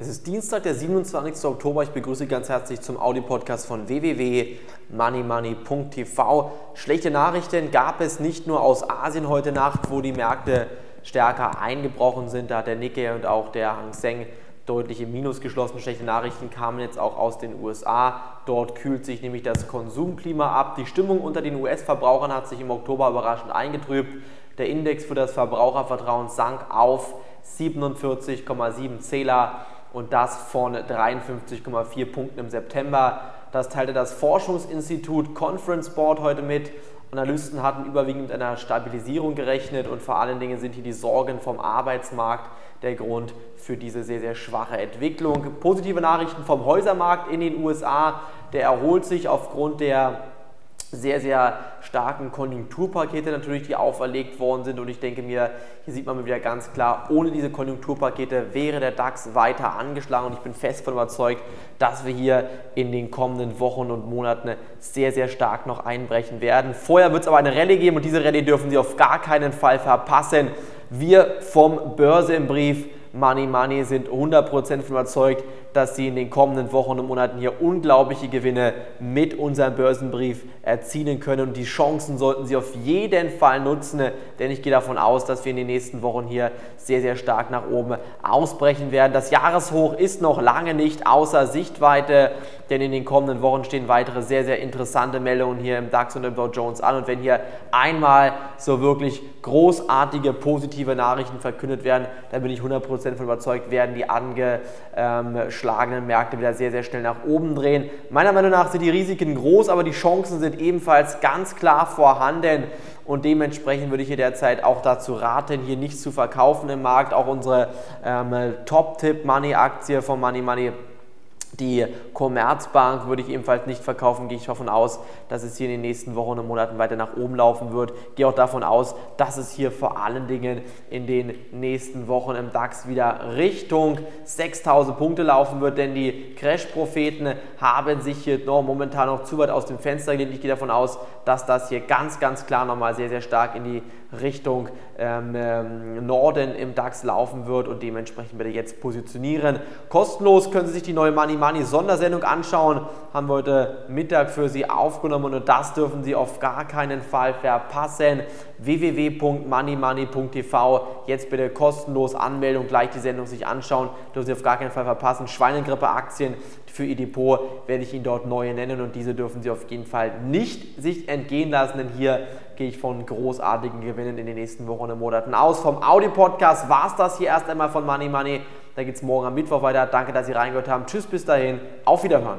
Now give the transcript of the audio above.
Es ist Dienstag, der 27. Oktober. Ich begrüße ganz herzlich zum Audio-Podcast von www.moneymoney.tv. Schlechte Nachrichten gab es nicht nur aus Asien heute Nacht, wo die Märkte stärker eingebrochen sind. Da hat der Nikkei und auch der Hang Seng deutlich im Minus geschlossen. Schlechte Nachrichten kamen jetzt auch aus den USA. Dort kühlt sich nämlich das Konsumklima ab. Die Stimmung unter den US-Verbrauchern hat sich im Oktober überraschend eingetrübt. Der Index für das Verbrauchervertrauen sank auf 47,7 Zähler und das von 53,4 Punkten im September. Das teilte das Forschungsinstitut Conference Board heute mit. Analysten hatten überwiegend mit einer Stabilisierung gerechnet und vor allen Dingen sind hier die Sorgen vom Arbeitsmarkt der Grund für diese sehr, sehr schwache Entwicklung. Positive Nachrichten vom Häusermarkt in den USA, der erholt sich aufgrund der sehr, sehr starken Konjunkturpakete natürlich, die auferlegt worden sind. Und ich denke mir, hier sieht man wieder ganz klar, ohne diese Konjunkturpakete wäre der DAX weiter angeschlagen. Und ich bin fest davon überzeugt, dass wir hier in den kommenden Wochen und Monaten sehr, sehr stark noch einbrechen werden. Vorher wird es aber eine Rallye geben und diese Rallye dürfen Sie auf gar keinen Fall verpassen. Wir vom Börse im Brief Money Money sind 100% von überzeugt, dass sie in den kommenden Wochen und Monaten hier unglaubliche Gewinne mit unserem Börsenbrief erzielen können. Und die Chancen sollten Sie auf jeden Fall nutzen, denn ich gehe davon aus, dass wir in den nächsten Wochen hier sehr, sehr stark nach oben ausbrechen werden. Das Jahreshoch ist noch lange nicht außer Sichtweite, denn in den kommenden Wochen stehen weitere sehr, sehr interessante Meldungen hier im DAX und im Dow Jones an. Und wenn hier einmal so wirklich großartige positive Nachrichten verkündet werden, dann bin ich 100% von überzeugt, werden die angeschlagenen Märkte wieder sehr, sehr schnell nach oben drehen. Meiner Meinung nach sind die Risiken groß, aber die Chancen sind ebenfalls ganz klar vorhanden. Und dementsprechend würde ich hier derzeit auch dazu raten, hier nicht zu verkaufen im Markt. Auch unsere ähm, Top-Tip-Money-Aktie von Money Money die Commerzbank würde ich ebenfalls nicht verkaufen, gehe ich davon aus, dass es hier in den nächsten Wochen und Monaten weiter nach oben laufen wird. Gehe auch davon aus, dass es hier vor allen Dingen in den nächsten Wochen im DAX wieder Richtung 6000 Punkte laufen wird, denn die Crash-Propheten haben sich hier noch momentan noch zu weit aus dem Fenster gelehnt. Ich gehe davon aus, dass das hier ganz, ganz klar nochmal sehr, sehr stark in die Richtung ähm, ähm, Norden im DAX laufen wird und dementsprechend ich jetzt positionieren. Kostenlos können Sie sich die neue Money Money Sondersendung anschauen. Haben wir heute Mittag für Sie aufgenommen und das dürfen Sie auf gar keinen Fall verpassen. www.moneymoney.tv. Jetzt bitte kostenlos Anmeldung, gleich die Sendung sich anschauen. Dürfen Sie auf gar keinen Fall verpassen. Schweinegrippe-Aktien für Ihr Depot werde ich Ihnen dort neue nennen und diese dürfen Sie auf jeden Fall nicht sich entgehen lassen, denn hier gehe ich von großartigen Gewinnen in den nächsten Wochen und Monaten aus. Vom Audi-Podcast war es das hier erst einmal von Money Money. Da geht es morgen am Mittwoch weiter. Danke, dass Sie reingehört haben. Tschüss, bis dahin. Auf Wiederhören.